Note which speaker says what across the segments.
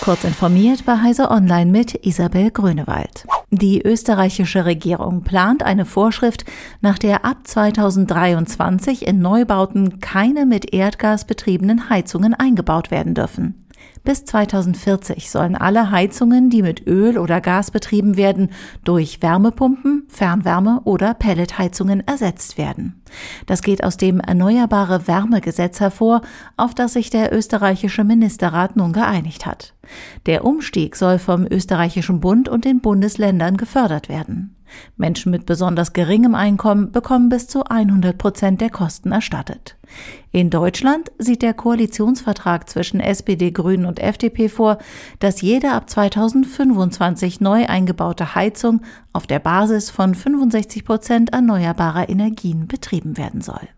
Speaker 1: Kurz informiert bei Heise Online mit Isabel Grönewald. Die österreichische Regierung plant eine Vorschrift, nach der ab 2023 in Neubauten keine mit Erdgas betriebenen Heizungen eingebaut werden dürfen. Bis 2040 sollen alle Heizungen, die mit Öl oder Gas betrieben werden, durch Wärmepumpen, Fernwärme oder Pelletheizungen ersetzt werden. Das geht aus dem Erneuerbare Wärmegesetz hervor, auf das sich der österreichische Ministerrat nun geeinigt hat. Der Umstieg soll vom österreichischen Bund und den Bundesländern gefördert werden. Menschen mit besonders geringem Einkommen bekommen bis zu 100 Prozent der Kosten erstattet. In Deutschland sieht der Koalitionsvertrag zwischen SPD, Grünen und FDP vor, dass jede ab 2025 neu eingebaute Heizung auf der Basis von 65 Prozent erneuerbarer Energien betrieben werden soll.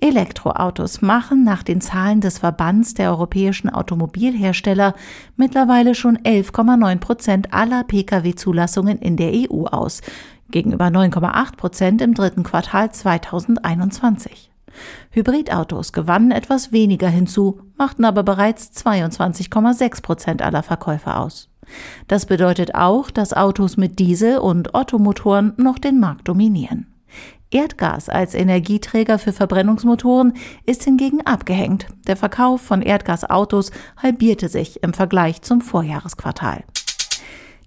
Speaker 1: Elektroautos machen nach den Zahlen des Verbands der europäischen Automobilhersteller mittlerweile schon 11,9 Prozent aller Pkw-Zulassungen in der EU aus, gegenüber 9,8 Prozent im dritten Quartal 2021. Hybridautos gewannen etwas weniger hinzu, machten aber bereits 22,6 Prozent aller Verkäufe aus. Das bedeutet auch, dass Autos mit Diesel- und Ottomotoren noch den Markt dominieren. Erdgas als Energieträger für Verbrennungsmotoren ist hingegen abgehängt. Der Verkauf von Erdgasautos halbierte sich im Vergleich zum Vorjahresquartal.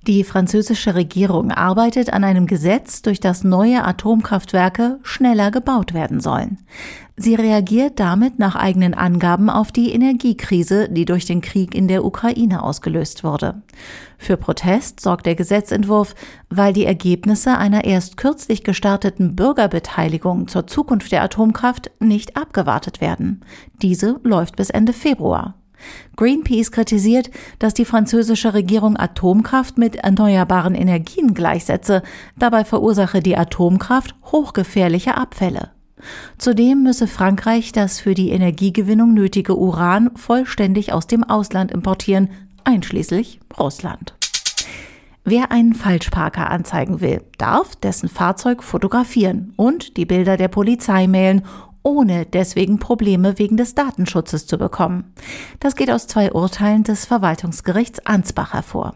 Speaker 1: Die französische Regierung arbeitet an einem Gesetz, durch das neue Atomkraftwerke schneller gebaut werden sollen. Sie reagiert damit nach eigenen Angaben auf die Energiekrise, die durch den Krieg in der Ukraine ausgelöst wurde. Für Protest sorgt der Gesetzentwurf, weil die Ergebnisse einer erst kürzlich gestarteten Bürgerbeteiligung zur Zukunft der Atomkraft nicht abgewartet werden. Diese läuft bis Ende Februar. Greenpeace kritisiert, dass die französische Regierung Atomkraft mit erneuerbaren Energien gleichsetze. Dabei verursache die Atomkraft hochgefährliche Abfälle. Zudem müsse Frankreich das für die Energiegewinnung nötige Uran vollständig aus dem Ausland importieren, einschließlich Russland. Wer einen Falschparker anzeigen will, darf dessen Fahrzeug fotografieren und die Bilder der Polizei mailen, ohne deswegen Probleme wegen des Datenschutzes zu bekommen. Das geht aus zwei Urteilen des Verwaltungsgerichts Ansbach hervor.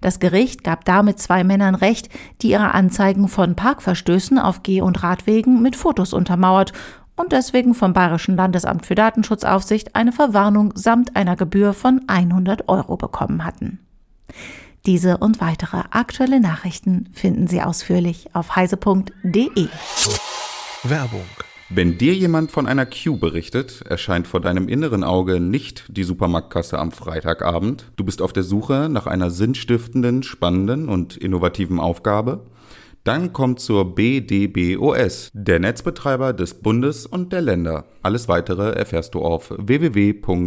Speaker 1: Das Gericht gab damit zwei Männern Recht, die ihre Anzeigen von Parkverstößen auf Geh- und Radwegen mit Fotos untermauert und deswegen vom Bayerischen Landesamt für Datenschutzaufsicht eine Verwarnung samt einer Gebühr von 100 Euro bekommen hatten. Diese und weitere aktuelle Nachrichten finden Sie ausführlich auf heise.de.
Speaker 2: Werbung wenn dir jemand von einer Queue berichtet, erscheint vor deinem inneren Auge nicht die Supermarktkasse am Freitagabend. Du bist auf der Suche nach einer sinnstiftenden, spannenden und innovativen Aufgabe. Dann kommt zur BDBOS, der Netzbetreiber des Bundes und der Länder. Alles weitere erfährst du auf www.bdbos.de.